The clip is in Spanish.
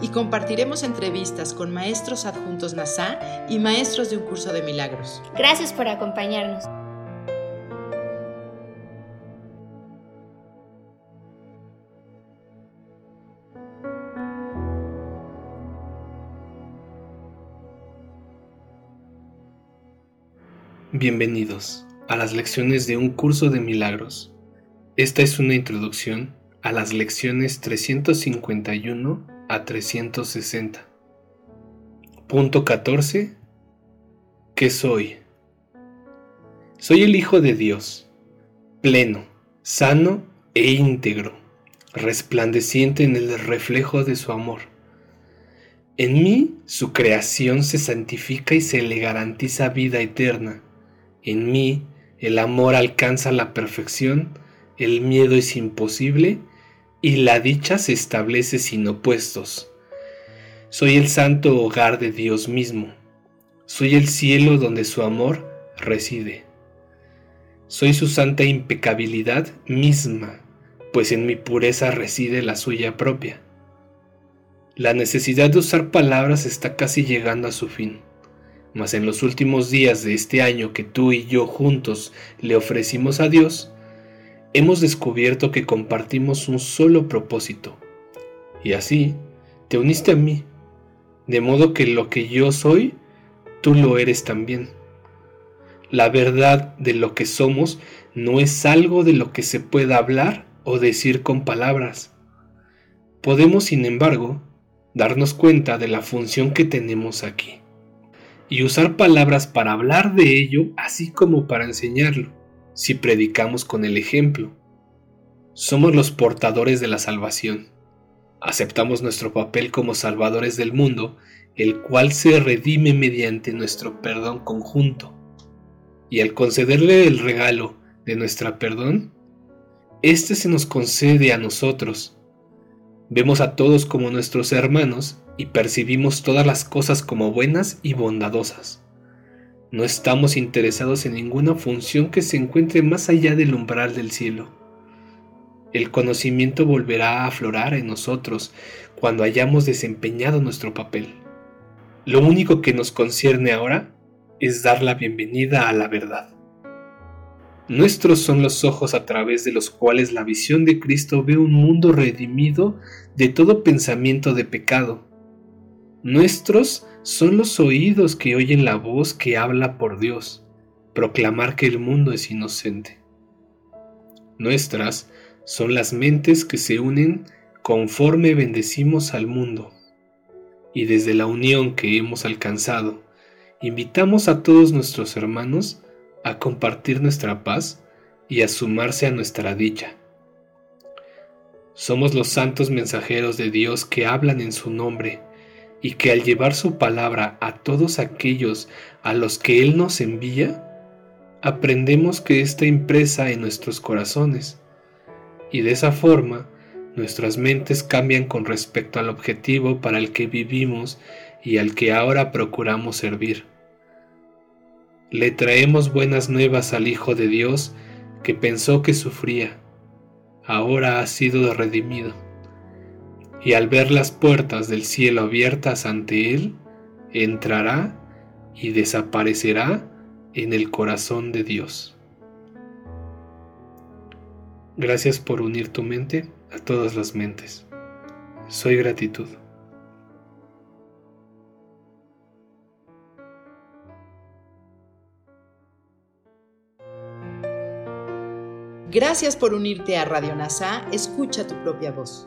Y compartiremos entrevistas con maestros adjuntos NASA y maestros de un curso de milagros. Gracias por acompañarnos. Bienvenidos a las lecciones de un curso de milagros. Esta es una introducción a las lecciones 351 a 360. Punto 14. ¿Qué soy? Soy el Hijo de Dios, pleno, sano e íntegro, resplandeciente en el reflejo de su amor. En mí su creación se santifica y se le garantiza vida eterna en mí el amor alcanza la perfección, el miedo es imposible y la dicha se establece sin opuestos. Soy el santo hogar de Dios mismo. Soy el cielo donde su amor reside. Soy su santa impecabilidad misma, pues en mi pureza reside la suya propia. La necesidad de usar palabras está casi llegando a su fin mas en los últimos días de este año que tú y yo juntos le ofrecimos a Dios, hemos descubierto que compartimos un solo propósito. Y así, te uniste a mí, de modo que lo que yo soy, tú lo eres también. La verdad de lo que somos no es algo de lo que se pueda hablar o decir con palabras. Podemos, sin embargo, darnos cuenta de la función que tenemos aquí y usar palabras para hablar de ello así como para enseñarlo, si predicamos con el ejemplo. Somos los portadores de la salvación. Aceptamos nuestro papel como salvadores del mundo, el cual se redime mediante nuestro perdón conjunto. Y al concederle el regalo de nuestra perdón, éste se nos concede a nosotros. Vemos a todos como nuestros hermanos y percibimos todas las cosas como buenas y bondadosas. No estamos interesados en ninguna función que se encuentre más allá del umbral del cielo. El conocimiento volverá a aflorar en nosotros cuando hayamos desempeñado nuestro papel. Lo único que nos concierne ahora es dar la bienvenida a la verdad. Nuestros son los ojos a través de los cuales la visión de Cristo ve un mundo redimido de todo pensamiento de pecado Nuestros son los oídos que oyen la voz que habla por Dios, proclamar que el mundo es inocente. Nuestras son las mentes que se unen conforme bendecimos al mundo. Y desde la unión que hemos alcanzado, invitamos a todos nuestros hermanos a compartir nuestra paz y a sumarse a nuestra dicha. Somos los santos mensajeros de Dios que hablan en su nombre y que al llevar su palabra a todos aquellos a los que Él nos envía, aprendemos que está impresa en nuestros corazones, y de esa forma nuestras mentes cambian con respecto al objetivo para el que vivimos y al que ahora procuramos servir. Le traemos buenas nuevas al Hijo de Dios que pensó que sufría, ahora ha sido redimido y al ver las puertas del cielo abiertas ante él, entrará y desaparecerá en el corazón de Dios. Gracias por unir tu mente a todas las mentes. Soy gratitud. Gracias por unirte a Radio NASA, escucha tu propia voz.